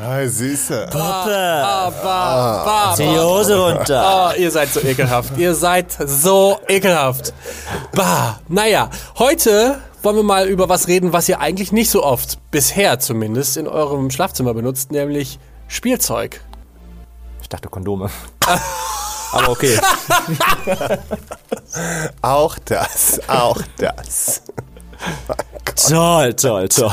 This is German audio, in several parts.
Ah, Süße. Puppe, Ah, bah, bah, zieh die Hose runter. Oh, ihr seid so ekelhaft. Ihr seid so ekelhaft. Bah, naja, heute wollen wir mal über was reden, was ihr eigentlich nicht so oft, bisher zumindest, in eurem Schlafzimmer benutzt, nämlich Spielzeug. Ich dachte Kondome. Aber okay. Auch das, auch das. Toll, toll, toll.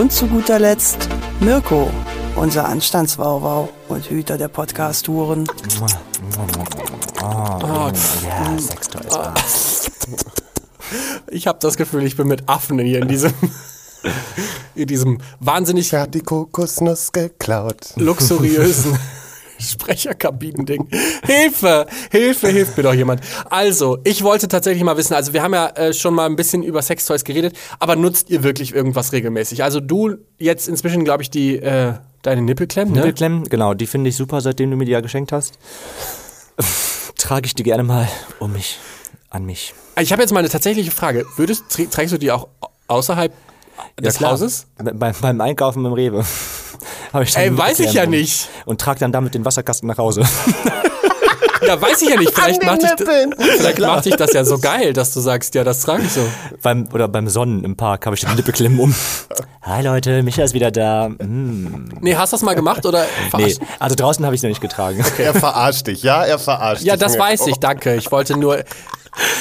Und zu guter Letzt Mirko, unser Anstandswauwau und Hüter der Podcast-Touren. Ja, Sex toll. Ich habe das Gefühl, ich bin mit Affen hier in diesem, in diesem wahnsinnig Wer hat die Kokosnuss geklaut? luxuriösen Sprecherkabinending. Hilfe! Hilfe, hilft mir doch jemand. Also, ich wollte tatsächlich mal wissen, also wir haben ja äh, schon mal ein bisschen über Sextoys geredet, aber nutzt ihr wirklich irgendwas regelmäßig? Also du jetzt inzwischen, glaube ich, die äh, deine Nippelklemmen, ne? Nippelklemmen, genau, die finde ich super, seitdem du mir die ja geschenkt hast. Trage ich die gerne mal um mich, an mich. Ich habe jetzt mal eine tatsächliche Frage. Würdest, trä- trägst du die auch außerhalb des klar. Hauses? Be beim, beim Einkaufen im Rewe. Hab ich dann Ey, weiß ich ja nicht. Und trage dann damit den Wasserkasten nach Hause. Ja, weiß ich ja nicht. Vielleicht, den macht dich, vielleicht macht dich das ja so geil, dass du sagst, ja, das trage ich so. beim, oder beim Sonnen im Park habe ich die Nippelklemmen um. Hi Leute, Micha ist wieder da. Mm. Nee, hast du das mal gemacht oder Nee, verarscht? also draußen habe ich es noch nicht getragen. Er verarscht dich, ja, er verarscht Ja, dich. das weiß ich, danke. Ich wollte nur.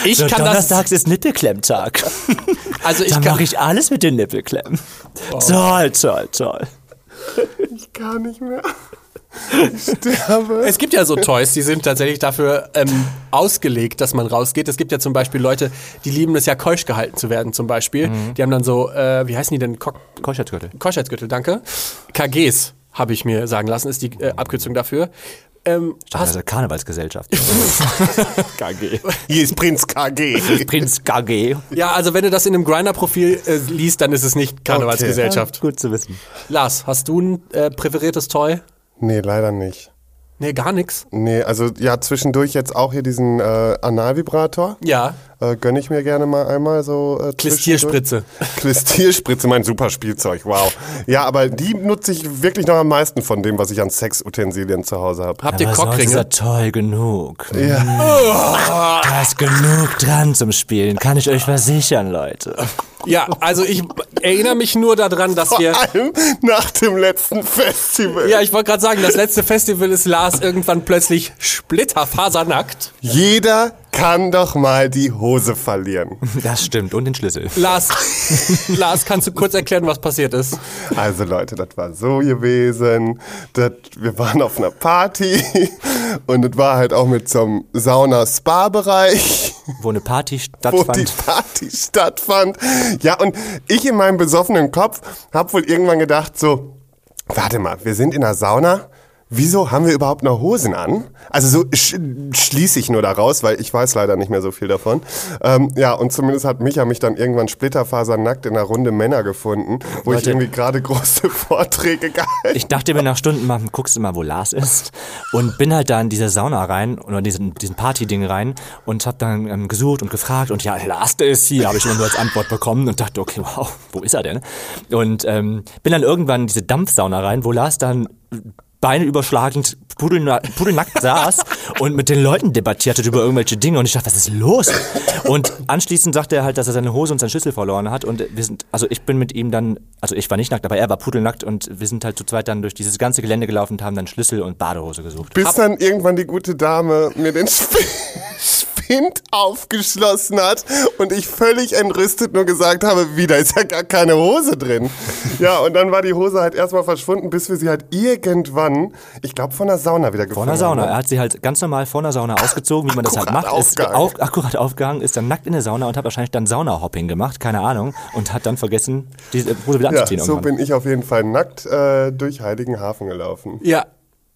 Ich So, kann das. Donnerstags ist Nippelklemmtag. Also ich Dann kann. mache ich alles mit den Nippelklemmen. Toll, toll, toll. Ich gar nicht mehr. Ich sterbe. Es gibt ja so Toys, die sind tatsächlich dafür ähm, ausgelegt, dass man rausgeht. Es gibt ja zum Beispiel Leute, die lieben es ja, keusch gehalten zu werden, zum Beispiel. Mhm. Die haben dann so, äh, wie heißen die denn? Ko Keuschheitsgürtel. Keuschheitsgürtel, danke. KGs, habe ich mir sagen lassen, ist die äh, Abkürzung dafür. Ähm, hast, Also Karnevalsgesellschaft. KG. Hier ist Prinz KG. Prinz KG. ja, also wenn du das in einem Grinder-Profil äh, liest, dann ist es nicht Karnevalsgesellschaft. Gut zu wissen. Lars, hast du ein äh, präferiertes Toy? Nee, leider nicht. Nee, gar nix. Nee, also ja, zwischendurch jetzt auch hier diesen äh, Analvibrator. Ja, Äh, gönne ich mir gerne mal einmal so. Äh, Klistierspritze. Klistierspritze, mein super Spielzeug, wow. Ja, aber die nutze ich wirklich noch am meisten von dem, was ich an Sexutensilien zu Hause habe. Habt ihr sonst ist Cockringe? er toll genug. Da ist genug dran zum Spielen, kann ich euch versichern, Leute. Ja, also ich erinnere mich nur daran, dass wir... Vor allem nach dem letzten Festival. Ja, ich wollte gerade sagen, das letzte Festival ist Lars irgendwann plötzlich splitterfasernackt. Jeder kann doch mal die Hose verlieren. Das stimmt, und den Schlüssel. Lars, Lars, kannst du kurz erklären, was passiert ist? Also Leute, das war so gewesen. Das, wir waren auf einer Party und das war halt auch mit so einem Sauna-Spa-Bereich. Wo eine Party wo die stattfand. Party stattfand. Ja, und ich in meinem besoffenen Kopf habe wohl irgendwann gedacht, so, warte mal, wir sind in der Sauna. Wieso haben wir überhaupt noch Hosen an? Also so sch schließe ich nur daraus, weil ich weiß leider nicht mehr so viel davon. Ähm, ja, und zumindest hat Micha mich dann irgendwann splitterfasernackt in einer Runde Männer gefunden, wo ich Leute. irgendwie gerade große Vorträge gehalten Ich dachte mir nach Stunden mal, guckst du mal, wo Lars ist. Und bin halt da in diese Sauna rein, oder diesen, diesen Party-Ding rein und hab dann ähm, gesucht und gefragt und ja, Lars, der ist hier, habe ich immer nur als Antwort bekommen und dachte, okay, wow, wo ist er denn? Und ähm, bin dann irgendwann in diese Dampfsauna rein, wo Lars dann Beine überschlagend, pudelna pudelnackt saß und mit den Leuten debattiert hat über irgendwelche Dinge und ich dachte, was ist los? Und anschließend sagte er halt, dass er seine Hose und seinen Schlüssel verloren hat und wir sind, also ich bin mit ihm dann, also ich war nicht nackt, aber er war pudelnackt und wir sind halt zu zweit dann durch dieses ganze Gelände gelaufen und haben dann Schlüssel und Badehose gesucht. Bis dann irgendwann die gute Dame mir den Spiel Kind aufgeschlossen hat und ich völlig entrüstet nur gesagt habe, wie, da ist ja gar keine Hose drin. Ja, und dann war die Hose halt erstmal verschwunden, bis wir sie halt irgendwann, ich glaube, von der Sauna wieder gefunden Vor einer Sauna. haben. Er hat sie halt ganz normal vor einer Sauna ausgezogen, wie man das halt Akkurat macht. Ist aufgehangen. auf, akkurat aufgehangen, ist dann nackt in der Sauna und hat wahrscheinlich dann Saunahopping gemacht, keine Ahnung, und hat dann vergessen, die Hose wieder Ja, anzuziehen so irgendwann. bin ich auf jeden Fall nackt äh, durch Heiligenhafen gelaufen. Ja.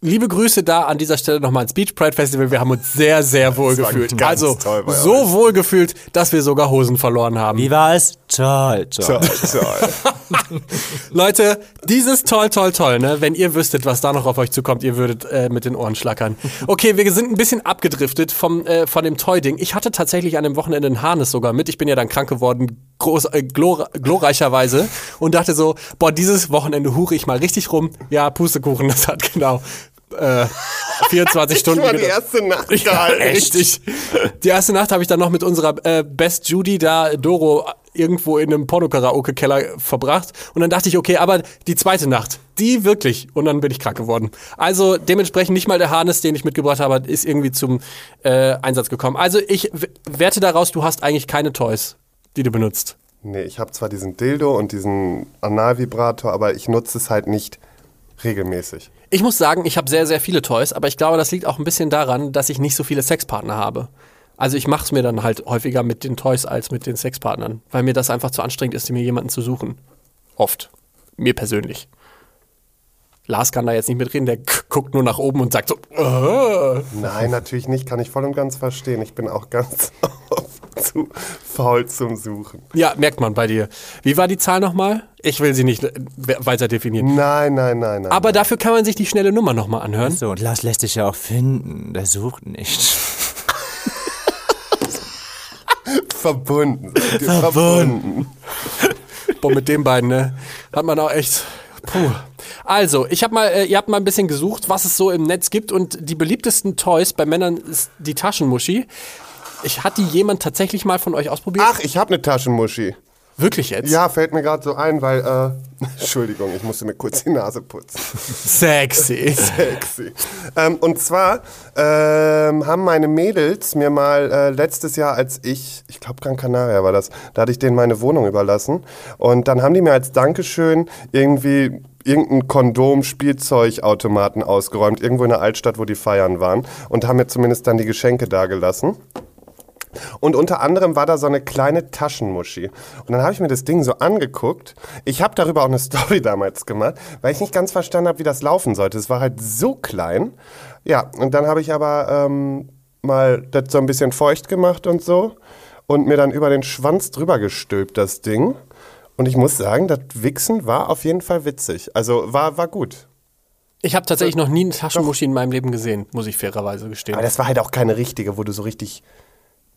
Liebe Grüße da an dieser Stelle nochmal ins Beach Pride Festival. Wir haben uns sehr, sehr wohl gefühlt. Also so euch. wohl gefühlt, dass wir sogar Hosen verloren haben. Wie war es? Toll, toll. Toll, toll. Leute, dieses toll, toll, toll, ne? Wenn ihr wüsstet, was da noch auf euch zukommt, ihr würdet äh, mit den Ohren schlackern. Okay, wir sind ein bisschen abgedriftet vom, äh, von dem Toy-Ding. Ich hatte tatsächlich an dem Wochenende ein Harnes sogar mit. Ich bin ja dann krank geworden, groß, äh, glor glorreicherweise. Und dachte so, boah, dieses Wochenende hure ich mal richtig rum. Ja, Pustekuchen, das hat genau äh, 24 Stunden Ich war die gedauert. erste Nacht Ja, gehalten. richtig. Die erste Nacht habe ich dann noch mit unserer äh, Best Judy da, Doro, irgendwo in einem Porno-Karaoke-Keller verbracht. Und dann dachte ich, okay, aber die zweite Nacht, die wirklich. Und dann bin ich krank geworden. Also dementsprechend nicht mal der Harness, den ich mitgebracht habe, ist irgendwie zum äh, Einsatz gekommen. Also ich werte daraus, du hast eigentlich keine Toys, die du benutzt. Nee, ich habe zwar diesen Dildo und diesen Analvibrator, aber ich nutze es halt nicht regelmäßig. Ich muss sagen, ich habe sehr, sehr viele Toys, aber ich glaube, das liegt auch ein bisschen daran, dass ich nicht so viele Sexpartner habe. Also ich mache es mir dann halt häufiger mit den Toys als mit den Sexpartnern, weil mir das einfach zu anstrengend ist, mir jemanden zu suchen. Oft. Mir persönlich. Lars kann da jetzt nicht mitreden, der guckt nur nach oben und sagt so, äh. Nein, natürlich nicht, kann ich voll und ganz verstehen. Ich bin auch ganz oft zu faul zum Suchen. Ja, merkt man bei dir. Wie war die Zahl nochmal? Ich will sie nicht äh, weiter definieren. Nein, nein, nein, nein. Aber dafür kann man sich die schnelle Nummer nochmal anhören. So, und Lars lässt sich ja auch finden. Der sucht nicht. verbunden. verbunden. Boah, mit den beiden, ne? Hat man auch echt. Puh. Also, ich habe mal, äh, ihr habt mal ein bisschen gesucht, was es so im Netz gibt und die beliebtesten Toys bei Männern ist die Taschenmuschi. Ich hat die jemand tatsächlich mal von euch ausprobiert? Ach, ich habe eine Taschenmuschi. Wirklich jetzt? Ja, fällt mir gerade so ein, weil, äh, Entschuldigung, ich musste mir kurz die Nase putzen. Sexy. Sexy. Ähm, und zwar ähm, haben meine Mädels mir mal äh, letztes Jahr, als ich, ich glaube Gran Canaria war das, da hatte ich denen meine Wohnung überlassen. Und dann haben die mir als Dankeschön irgendwie irgendeinen Kondom-Spielzeugautomaten ausgeräumt, irgendwo in der Altstadt, wo die feiern waren. Und haben mir zumindest dann die Geschenke dagelassen. Und unter anderem war da so eine kleine Taschenmuschi. Und dann habe ich mir das Ding so angeguckt. Ich habe darüber auch eine Story damals gemacht, weil ich nicht ganz verstanden habe, wie das laufen sollte. Es war halt so klein. Ja, und dann habe ich aber ähm, mal das so ein bisschen feucht gemacht und so. Und mir dann über den Schwanz drüber gestülpt, das Ding. Und ich muss sagen, das Wichsen war auf jeden Fall witzig. Also war, war gut. Ich habe tatsächlich noch nie eine Taschenmuschi in meinem Leben gesehen, muss ich fairerweise gestehen. Aber das war halt auch keine richtige, wo du so richtig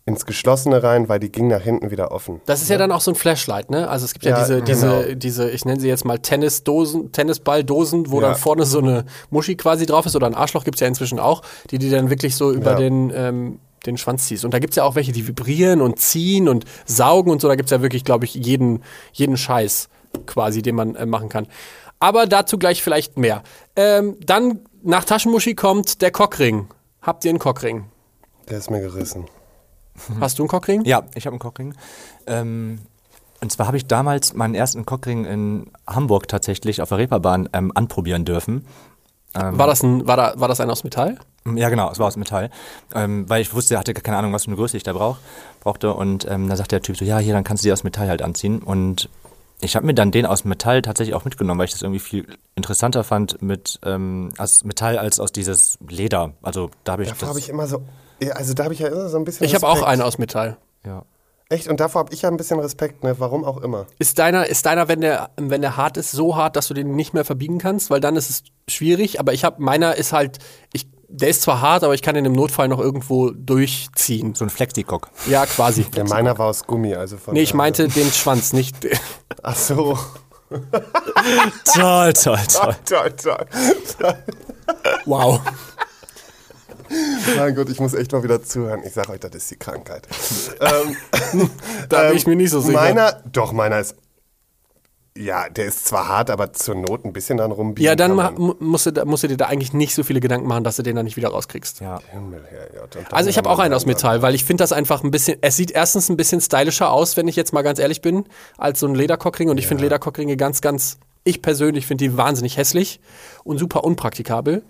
ins Geschlossene rein, weil die ging nach hinten wieder offen. Das ist ja dann auch so ein Flashlight, ne? Also es gibt ja, Ja, diese, genau. diese, diese, ich nenne sie jetzt mal Tennisdosen, Tennisballdosen, wo Ja. dann vorne so eine Muschi quasi drauf ist oder ein Arschloch gibt's ja inzwischen auch, die die dann wirklich so über Ja. den, ähm, den Schwanz ziehst. Und da gibt's ja auch welche, die vibrieren und ziehen und saugen und so. Da gibt's ja wirklich, glaube ich, jeden, jeden Scheiß quasi, den man äh, machen kann. Aber dazu gleich vielleicht mehr. Ähm, dann nach Taschenmuschi kommt der Cockring. Habt ihr einen Cockring? Der ist mir gerissen. Hast du einen Cockring? Ja, ich habe einen Cockring. Ähm, und zwar habe ich damals meinen ersten Cockring in Hamburg tatsächlich auf der Reeperbahn ähm, anprobieren dürfen. War das ein, war da, war das ein aus Metall? Ja, genau, es war aus Metall. Ähm, weil ich wusste, er hatte keine Ahnung, was für eine Größe ich da brauch, brauchte. Und ähm, dann sagt der Typ so, ja, hier, dann kannst du die aus Metall halt anziehen. Und ich habe mir dann den aus Metall tatsächlich auch mitgenommen, weil ich das irgendwie viel interessanter fand mit ähm, aus Metall als aus dieses Leder. Also da habe ich Davor das. habe ich immer so, ja, also da habe ich ja immer so ein bisschen Ich habe auch einen aus Metall. ja. Echt, und davor habe ich ja ein bisschen Respekt, ne? Warum auch immer. Ist deiner, ist deiner, wenn der, wenn der hart ist, so hart, dass du den nicht mehr verbiegen kannst? Weil dann ist es schwierig. Aber ich habe, meiner ist halt, ich, der ist zwar hart, aber ich kann ihn im Notfall noch irgendwo durchziehen. So ein Flexi-Cock. Ja, quasi. Ja, meiner war aus Gummi, also von Nee, ich meinte den Schwanz, nicht. Ach so. Toll, toll, toll. toll, toll. Wow. Mein Gott, ich muss echt mal wieder zuhören. Ich sage euch, das ist die Krankheit. ähm, Da bin ich mir nicht so sicher. Meiner, doch, meiner ist ja, der ist zwar hart, aber zur Not ein bisschen dann rumbiegen. Ja, dann musst du, da- musst du dir da eigentlich nicht so viele Gedanken machen, dass du den dann nicht wieder rauskriegst. Ja. Himmel. Und dann Also ich habe auch einen aus Metall, weil ich finde das einfach ein bisschen, es sieht erstens ein bisschen stylischer aus, wenn ich jetzt mal ganz ehrlich bin, als so ein Lederkockring. Und ich finde Lederkockringe ganz, ganz, ich persönlich finde die wahnsinnig hässlich und super unpraktikabel.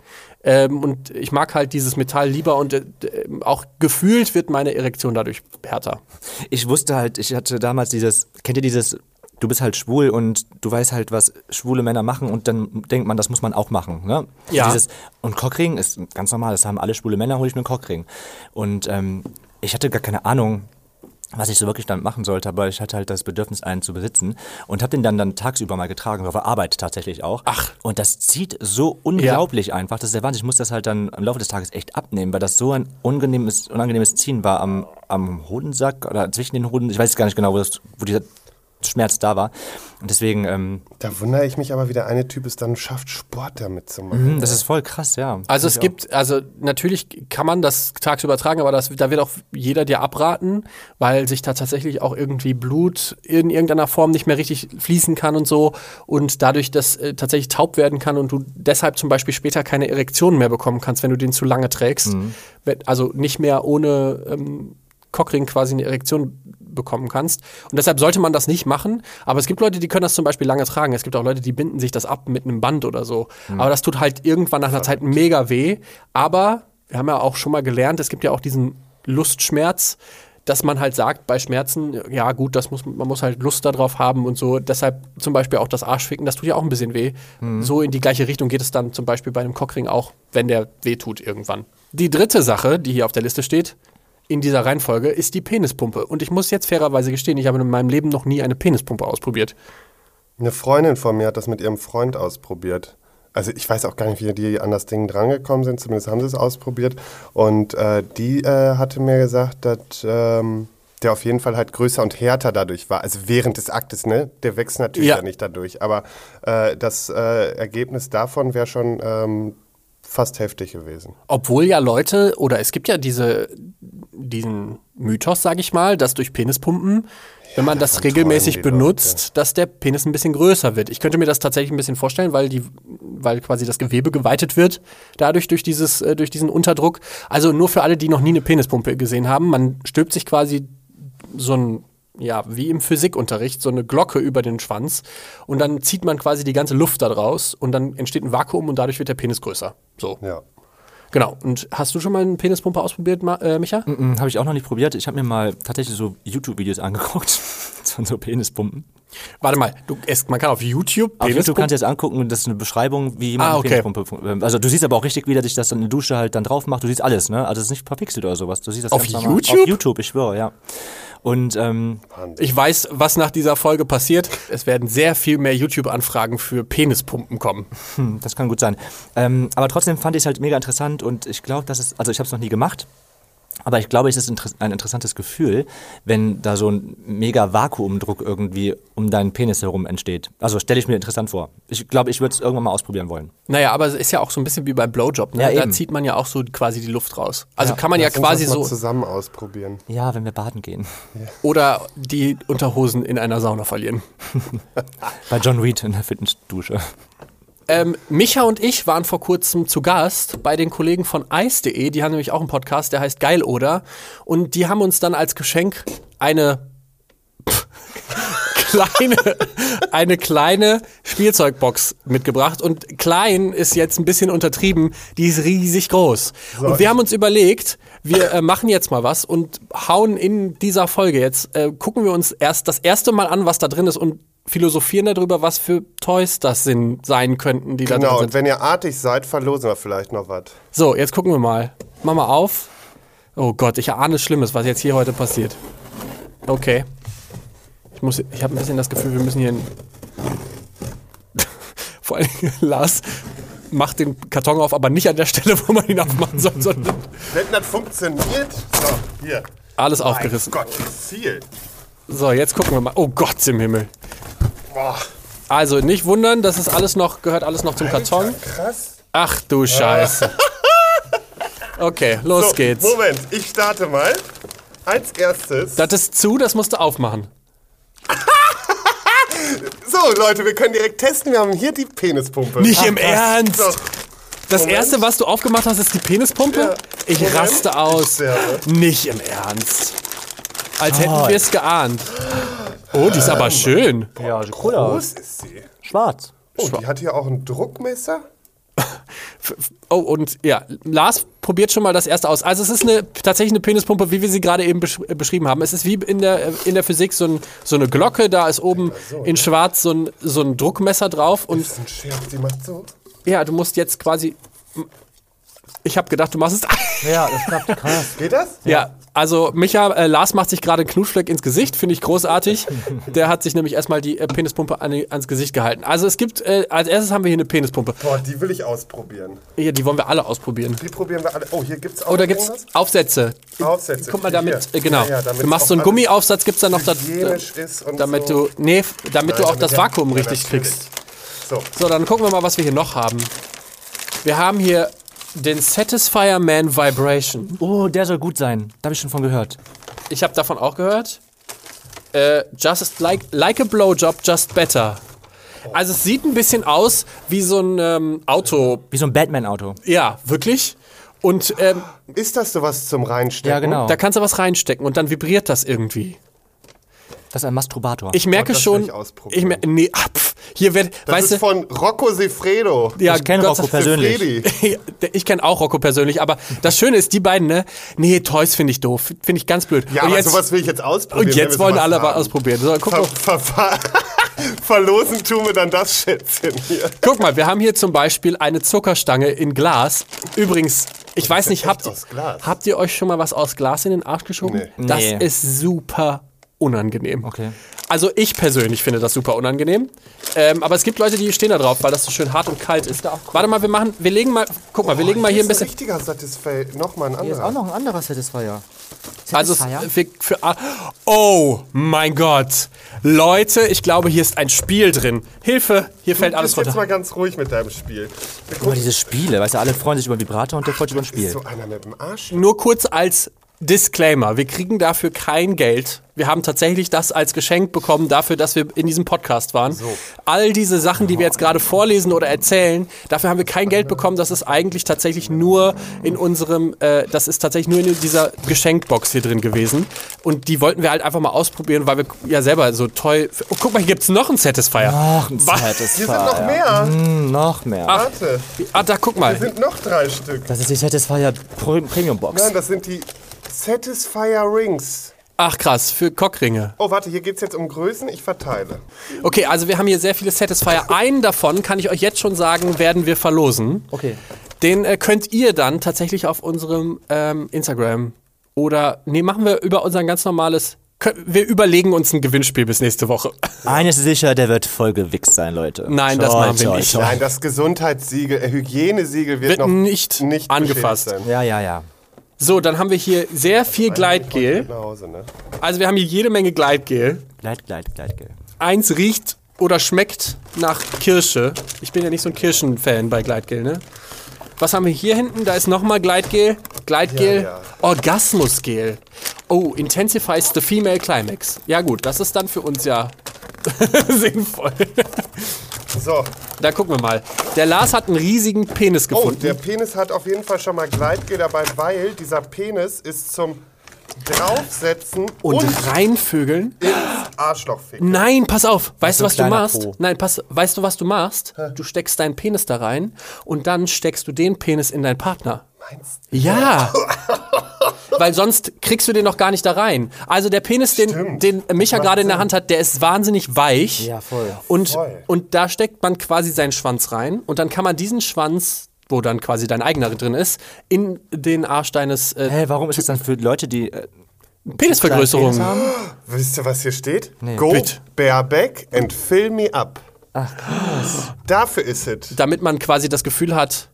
Ähm, und ich mag halt dieses Metall lieber und äh, äh, auch gefühlt wird meine Erektion dadurch härter. Ich wusste halt, ich hatte damals dieses, kennt ihr dieses, du bist halt schwul und du weißt halt, was schwule Männer machen und dann denkt man, das muss man auch machen. Ne? Ja. Dieses, und Cockring ist ganz normal, das haben alle schwule Männer, hole ich mir einen Cockring. Und ähm, ich hatte gar keine Ahnung, was ich so wirklich damit machen sollte, aber ich hatte halt das Bedürfnis, einen zu besitzen und habe den dann, dann tagsüber mal getragen, auf der Arbeit tatsächlich auch. Ach. Und das zieht so unglaublich einfach, das ist der Wahnsinn. Ich muss das halt dann im Laufe des Tages echt abnehmen, weil das so ein unangenehmes, unangenehmes Ziehen war am, am Hodensack oder zwischen den Hoden. Ich weiß gar nicht genau, wo, das, wo dieser Schmerz da war. Und deswegen, ähm, Da wundere ich mich aber, wie der eine Typ es dann schafft, Sport damit zu machen. hm, das ist voll krass, ja. Also es gibt, also natürlich kann man das tagsüber tragen, aber das, da wird auch jeder dir abraten, weil sich da tatsächlich auch irgendwie Blut in irgendeiner Form nicht mehr richtig fließen kann und so und dadurch das äh, tatsächlich taub werden kann und du deshalb zum Beispiel später keine Erektion mehr bekommen kannst, wenn du den zu lange trägst. Wenn- Also nicht mehr ohne ähm, Cockring quasi eine Erektion bekommen kannst. Und deshalb sollte man das nicht machen. Aber es gibt Leute, die können das zum Beispiel lange tragen. Es gibt auch Leute, die binden sich das ab mit einem Band oder so. Aber das tut halt irgendwann nach einer Zeit mega weh. Aber wir haben ja auch schon mal gelernt, es gibt ja auch diesen Lustschmerz, dass man halt sagt, bei Schmerzen, ja gut, das muss, man muss halt Lust darauf haben und so. Deshalb zum Beispiel auch das Arschficken, das tut ja auch ein bisschen weh. So in die gleiche Richtung geht es dann zum Beispiel bei einem Cockring auch, wenn der weh tut irgendwann. Die dritte Sache, die hier auf der Liste steht, in dieser Reihenfolge, ist die Penispumpe. Und ich muss jetzt fairerweise gestehen, ich habe in meinem Leben noch nie eine Penispumpe ausprobiert. Eine Freundin von mir hat das mit ihrem Freund ausprobiert. Also ich weiß auch gar nicht, wie die an das Ding drangekommen sind. Zumindest haben sie es ausprobiert. Und äh, die äh, hatte mir gesagt, dass ähm, der auf jeden Fall halt größer und härter dadurch war. Also während des Aktes, ne? Der wächst natürlich Ja. ja, nicht dadurch. Aber äh, das äh, Ergebnis davon wäre schon ähm, fast heftig gewesen. Obwohl ja Leute, oder es gibt ja diese, diesen Mythos, sage ich mal, dass durch Penispumpen, wenn man das regelmäßig benutzt, dass der Penis ein bisschen größer wird. Ich könnte mir das tatsächlich ein bisschen vorstellen, weil die, weil quasi das Gewebe geweitet wird, dadurch durch dieses, äh, durch diesen Unterdruck. Also nur für alle, die noch nie eine Penispumpe gesehen haben, man stülpt sich quasi so ein ja, wie im Physikunterricht, so eine Glocke über den Schwanz und dann zieht man quasi die ganze Luft da draus und dann entsteht ein Vakuum und dadurch wird der Penis größer. So. Ja. Genau. Und hast du schon mal eine Penispumpe ausprobiert, Ma äh, Micha? Hm, Habe ich auch noch nicht probiert. Ich habe mir mal tatsächlich so YouTube-Videos angeguckt von so Penispumpen. Warte mal, du, es, man kann auf YouTube Auf YouTube kannst du jetzt angucken und das ist eine Beschreibung, wie jemand Ah, eine okay. Penispumpe fun- Also du siehst aber auch richtig, wie der sich das dann in der Dusche halt dann drauf macht. Du siehst alles, ne? Also es ist nicht verpixelt oder sowas. Du siehst das Auf ganz normal. YouTube? Auf YouTube, ich schwöre, ja. Und ähm, Ich weiß, was nach dieser Folge passiert. Es werden sehr viel mehr YouTube-Anfragen für Penispumpen kommen. hm, das kann gut sein. Ähm, aber trotzdem fand ich es halt mega interessant und ich glaube, dass es, also ich habe es noch nie gemacht. Aber ich glaube, es ist ein interessantes Gefühl, wenn da so ein mega Vakuumdruck irgendwie um deinen Penis herum entsteht. Also stelle ich mir interessant vor. Ich glaube, ich würde es irgendwann mal ausprobieren wollen. Naja, aber es ist ja auch so ein bisschen wie beim Blowjob. Ne? Ja, da eben. zieht man ja auch so quasi die Luft raus. Also Ja. kann man ja quasi das mal so. zusammen ausprobieren. Ja, wenn wir baden gehen. Oder die Unterhosen in einer Sauna verlieren. Bei John Reed in der Fitnessdusche. Ähm, Micha und ich waren vor kurzem zu Gast bei den Kollegen von Ice.de. Die haben nämlich auch einen Podcast, der heißt Geil oder. Und die haben uns dann als Geschenk eine kleine, eine kleine Spielzeugbox mitgebracht. Und klein ist jetzt ein bisschen untertrieben, die ist riesig groß. Und wir haben uns überlegt, wir äh, machen jetzt mal was und hauen in dieser Folge jetzt, äh, gucken wir uns erst das erste Mal an, was da drin ist und philosophieren darüber, was für Toys das sind, sein könnten, die da Genau, drin und sind. wenn ihr artig seid, verlosen wir vielleicht noch was. So, jetzt gucken wir mal. Mach mal auf. Oh Gott, ich ahne Schlimmes, was jetzt hier heute passiert. Okay. Ich muss, ich habe ein bisschen das Gefühl, wir müssen hier. Vor allem Lars macht den Karton auf, aber nicht an der Stelle, wo man ihn aufmachen soll, sondern Wenn das funktioniert, so, hier. alles Mein aufgerissen. Gott, wie viel. So, jetzt gucken wir mal. Oh Gott im Himmel. Boah, Also nicht wundern, das ist alles noch, gehört alles noch zum Karton. krass. Ach du Scheiße. Okay, los So, geht's. Moment, ich starte mal. Als erstes. Das ist zu, das musst du aufmachen. So, Leute, wir können direkt testen. Wir haben hier die Penispumpe. Nicht im krass. Ernst. So. Das Moment. erste, was du aufgemacht hast, ist die Penispumpe? Ja. Ich Moment. raste aus. Ich. Nicht im Ernst. Als hätten wir es geahnt. Oh, die ist aber schön. Ja, sieht cool aus. Groß ist sie. Schwarz. Oh, die hat hier auch ein Druckmesser. Oh, und ja, Lars probiert schon mal das erste aus. Also es ist eine, tatsächlich eine Penispumpe, wie wir sie gerade eben besch äh, beschrieben haben. Es ist wie in der, äh, in der Physik so, ein, so eine Glocke, da ist oben in schwarz so ein, so ein Druckmesser drauf. Und Das ist ein Scherz, die macht so. ja, du musst jetzt quasi... Ich habe gedacht, du machst es... Ja, das klappt krass. Geht das? Ja, also Micha, äh, Lars macht sich gerade einen Knutschfleck ins Gesicht, finde ich großartig. Der hat sich nämlich erstmal die äh, Penispumpe an, ans Gesicht gehalten. Also es gibt, äh, als erstes haben wir hier eine Penispumpe. Boah, die will ich ausprobieren. Hier, die wollen wir alle ausprobieren. Die probieren wir alle. Oh, hier gibt's auch Oh, da gibt's irgendwas? Aufsätze. Aufsätze. Guck mal damit, äh, genau. Ja, ja, damit's du machst so einen Gummiaufsatz, gibt's da noch da, damit so. du, nee, damit du Nein, auch das damit- Vakuum ja, richtig kriegst. So, So, dann gucken wir mal, was wir hier noch haben. Wir haben hier den Satisfier Man Vibration. Oh, der soll gut sein. Da habe ich schon von gehört. Ich habe davon auch gehört. Äh, just like, like a blowjob, just better. Also es sieht ein bisschen aus wie so ein ähm, Auto. Wie so ein Batman-Auto. Ja, wirklich. Und ähm, ist das sowas zum Reinstecken? Ja, genau. da kannst du was reinstecken und dann vibriert das irgendwie. Das ist ein Masturbator. Ich merke will schon. ich. Ich mer nee, ah, pf, hier wird, Das weißt ist du, von Rocco Sefredo. ja, ich kenne Gott Rocco persönlich. Sefredi. Ich kenne auch Rocco persönlich, aber das Schöne ist, die beiden, ne? Nee, Toys finde ich doof. Finde ich ganz blöd. Ja, und aber jetzt, sowas will ich jetzt ausprobieren. und jetzt wollen alle was haben. ausprobieren. So, guck, Ver, mal, ver, ver, verlosen tun wir dann das Schätzchen hier. guck mal, wir haben hier zum Beispiel eine Zuckerstange in Glas. Übrigens, ich weiß nicht, habt, aus Glas. habt ihr euch schon mal was aus Glas in den Arsch geschoben? Nee. Das Nee. ist super unangenehm. Okay. Also ich persönlich finde das super unangenehm. Ähm, aber es gibt Leute, die stehen da drauf, weil das so schön hart und kalt ist. Warte mal, wir machen, wir legen mal, guck mal, wir legen mal hier ein bisschen. richtiger Satisfy. Nochmal ein Hier ist anderer. auch noch ein anderer Satisfier. Also Satisfier? für, für, oh mein Gott, Leute, ich glaube, hier ist ein Spiel drin. Hilfe, hier fällt Du alles bist jetzt runter. mal ganz ruhig mit deinem Spiel. Guck mal, diese Spiele, weißt du, alle freuen sich über den Vibrator und der freut sich über ein Spiel. so einer mit dem Arsch. Nur kurz als Disclaimer, wir kriegen dafür kein Geld. Wir haben tatsächlich das als Geschenk bekommen dafür, dass wir in diesem Podcast waren. All diese Sachen, die wir jetzt gerade vorlesen oder erzählen, dafür haben wir kein Geld bekommen. Das ist eigentlich tatsächlich nur in unserem, äh, das ist tatsächlich nur in dieser Geschenkbox hier drin gewesen. Und die wollten wir halt einfach mal ausprobieren, weil wir ja selber so toll. Oh, guck mal, hier gibt's noch einen Satisfier. Ach, ein Was? Satisfier. Hier sind noch mehr. Hm, noch mehr. Warte, Ah, da guck mal. hier sind noch drei Stück. Das ist die Satisfier Premium Box. Nein, das sind die Satisfier Rings. Ach krass, für Cockringe. Oh, warte, hier geht's jetzt um Größen. Ich verteile. Okay, also wir haben hier sehr viele Satisfier. Einen davon kann ich euch jetzt schon sagen, werden wir verlosen. Okay. Den äh, könnt ihr dann tatsächlich auf unserem ähm, Instagram oder nee, machen wir über unser ganz normales. Wir überlegen uns ein Gewinnspiel bis nächste Woche. Eines ist sicher, der wird voll gewichst sein, Leute. Nein, das machen wir nicht. Nein, das Gesundheitssiegel, äh, Hygienesiegel wird, Wird noch nicht nicht angefasst. Sein. Ja, ja, ja. So, dann haben wir hier sehr viel Gleitgel. Nach Hause, ne? Also wir haben hier jede Menge Gleitgel. Gleit, gleit, gleit, gell. Eins riecht oder schmeckt nach Kirsche. Ich bin ja nicht so ein Kirschen-Fan bei Gleitgel, ne? Was haben wir hier hinten? Da ist nochmal Gleitgel. Gleitgel. Ja, ja. Orgasmusgel. Oh, intensifies the female climax. Ja gut, das ist dann für uns ja sinnvoll. So, Da gucken wir mal. Der Lars hat einen riesigen Penis oh, gefunden. der Penis hat auf jeden Fall schon mal Gleitgel dabei, weil dieser Penis ist zum Draufsetzen und, und reinvögeln. ins Arschloch ficken. Nein, pass auf. Weißt du, was du machst? Po. Nein, pass, weißt du, was du machst? Du steckst deinen Penis da rein und dann steckst du den Penis in deinen Partner. Meinst Ja. Weil sonst kriegst du den noch gar nicht da rein. Also der Penis, den, Stimmt. den Micha gerade in der. Hand hat, der ist wahnsinnig weich. Ja, voll. Und, Voll. und da steckt man quasi seinen Schwanz rein und dann kann man diesen Schwanz, wo dann quasi dein eigener drin ist, in den Arsch deines äh, Hä, warum ist das dann für Leute, die äh, Penisvergrößerung. Penis haben? Wisst ihr, was hier steht? Nee. Go Bitte. bareback and fill me up. Ach, krass. Dafür ist es. Damit man quasi das Gefühl hat,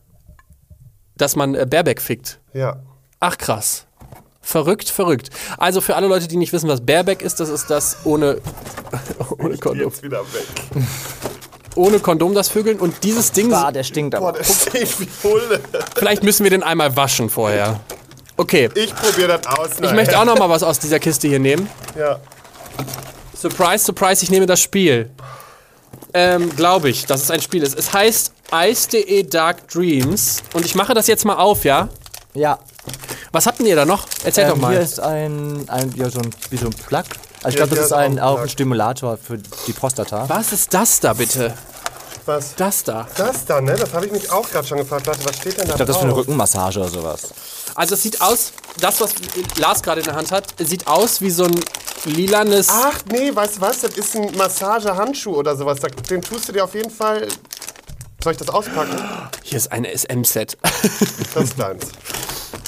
dass man äh, Baerbeck fickt. Ja. Ach krass. Verrückt, verrückt. Also für alle Leute, die nicht wissen, was Bareback ist, das ist das ohne, ohne, Kondom, Jetzt wieder weg. ohne Kondom das Vögeln. Und dieses Ding, Bah, der stinkt Boah, aber. das steht wie Hulle. vielleicht müssen wir den einmal waschen vorher. Okay, Ich probiere das aus. ich möchte auch noch mal was aus dieser Kiste hier nehmen. Ja. Surprise, surprise, ich nehme das Spiel. ähm, glaube ich, dass es ein Spiel ist. Es heißt Ice.de Dark Dreams. Und ich mache das jetzt mal auf, ja? Ja. Was habt denn ihr da noch? Erzähl doch Ähm, mal. hier ist ein, ein, ja, so ein, wie so ein Plug. Also ich Ja, glaube, das ist ein, auch ein auch ein Plug. Stimulator für die Prostata. Was ist das da bitte? Was? Das da. Das da, ne? Das habe ich mich auch gerade schon gefragt. Warte, was steht denn da Ich glaube, das ist für eine? Rückenmassage oder sowas. Also es sieht aus, das, was Lars gerade in der Hand hat, sieht aus wie so ein lilanes... Ach nee, weißt du was? Das ist ein Massagehandschuh oder sowas. Den tust du dir auf jeden Fall. Soll ich das auspacken? Hier ist ein SM-Set. Das ist deins.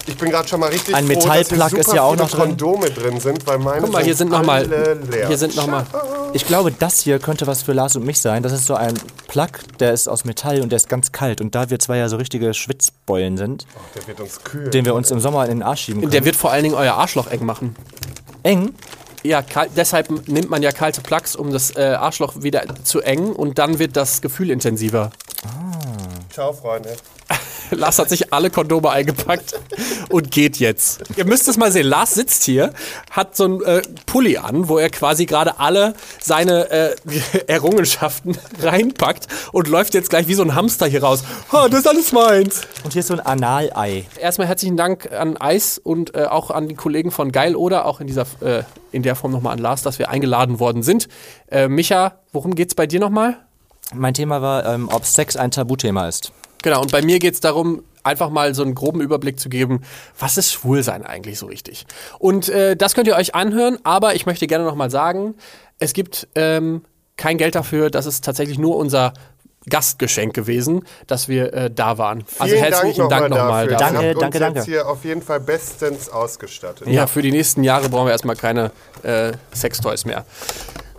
Ich bin gerade schon mal richtig Ein Metallplug ist ja auch noch drin. Kondome drin sind, weil meine Guck mal, hier sind noch mal, alle leer. hier sind noch mal. Ich glaube, das hier könnte was für Lars und mich sein. Das ist so ein Plug, der ist aus Metall und der ist ganz kalt. Und da wir zwei ja so richtige Schwitzbeulen sind, Der wird uns kühl. den wir uns im Sommer in den Arsch schieben können. Der wird vor allen Dingen euer Arschloch eng machen. eng. Ja, deshalb nimmt man ja kalte Plugs, um das äh, Arschloch wieder zu engen und dann wird das Gefühl intensiver. Ciao, Freunde. Lars hat sich alle Kondome eingepackt und geht jetzt. Ihr müsst es mal sehen. Lars sitzt hier, hat so einen äh, Pulli an, wo er quasi gerade alle seine äh, Errungenschaften reinpackt und läuft jetzt gleich wie so ein Hamster hier raus. Ha, das ist alles meins. Und hier ist so ein Analei. Erstmal herzlichen Dank an Eis und äh, auch an die Kollegen von Geil oder auch in dieser äh, in der Form nochmal an Lars, dass wir eingeladen worden sind. Äh, Micha, worum geht's bei dir nochmal? Mein Thema war, ähm, ob Sex ein Tabuthema ist. Genau, und bei mir geht's darum, einfach mal so einen groben Überblick zu geben, was ist Schwulsein eigentlich so richtig? Und äh, das könnt ihr euch anhören, aber ich möchte gerne nochmal sagen, es gibt ähm, kein Geld dafür, das ist tatsächlich nur unser Gastgeschenk gewesen, dass wir äh, da waren. also Vielen herzlichen Dank nochmal dafür. dafür. Danke, habt uns danke, danke. jetzt hier auf jeden Fall bestens ausgestattet. Ja, für die nächsten Jahre brauchen wir erstmal keine äh, Sextoys mehr.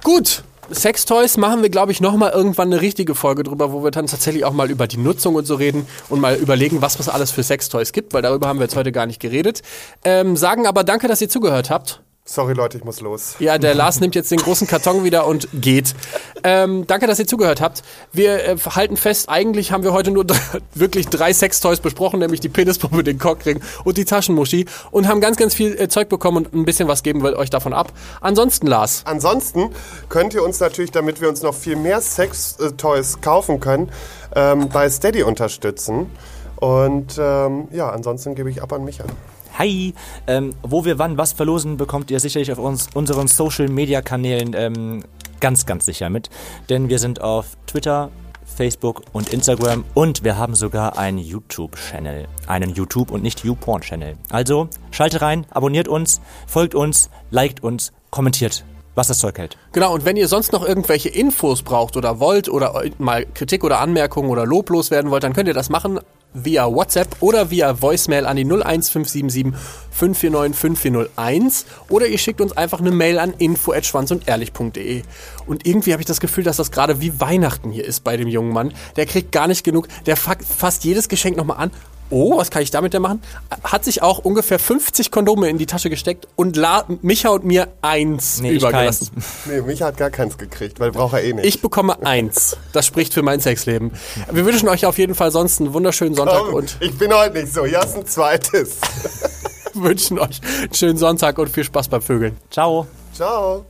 Gut. Sextoys machen wir, glaube ich, nochmal irgendwann eine richtige Folge drüber, wo wir dann tatsächlich auch mal über die Nutzung und so reden und mal überlegen, was es alles für Sextoys gibt, weil darüber haben wir jetzt heute gar nicht geredet. Ähm, sagen aber danke, dass ihr zugehört habt. Sorry, Leute, ich muss los. Ja, der Lars nimmt jetzt den großen Karton wieder und geht. Ähm, danke, dass ihr zugehört habt. Wir äh, halten fest, eigentlich haben wir heute nur wirklich drei Sextoys besprochen, nämlich die Penispuppe, den Cockring und die Taschenmuschi und haben ganz, ganz viel äh, Zeug bekommen und ein bisschen was geben wir euch davon ab. Ansonsten, Lars, Ansonsten könnt ihr uns natürlich, damit wir uns noch viel mehr Sex-Toys kaufen können, ähm, bei Steady unterstützen. Und ähm, ja, ansonsten gebe ich ab an Micha. Hi! Ähm, wo wir wann was verlosen, bekommt ihr sicherlich auf uns, unseren Social Media Kanälen ähm, ganz, ganz sicher mit. Denn wir sind auf Twitter, Facebook und Instagram und wir haben sogar einen YouTube-Channel. Einen YouTube- und nicht YouPorn-Channel. Also schaltet rein, abonniert uns, folgt uns, liked uns, kommentiert, was das Zeug hält. Genau, und wenn ihr sonst noch irgendwelche Infos braucht oder wollt oder mal Kritik oder Anmerkungen oder loblos werden wollt, dann könnt ihr das machen via WhatsApp oder via Voicemail an die 01577 549 5401 oder ihr schickt uns einfach eine Mail an info@schwanzundehrlich.de. Und irgendwie habe ich das Gefühl, dass das gerade wie Weihnachten hier ist bei dem jungen Mann. Der kriegt gar nicht genug, der fa- fasst jedes Geschenk nochmal an. Oh, was kann ich damit denn machen? Hat sich auch ungefähr 50 Kondome in die Tasche gesteckt und la Micha und mir eins Nee, übergelassen. Nee, Micha hat gar keins gekriegt, weil braucht er eh nicht. Ich bekomme eins. Das spricht für mein Sexleben. Wir wünschen euch auf jeden Fall sonst einen wunderschönen Sonntag Komm, und ich bin heute nicht so. Hier ist ein zweites. wünschen euch einen schönen Sonntag und viel Spaß beim Vögeln. Ciao! Ciao.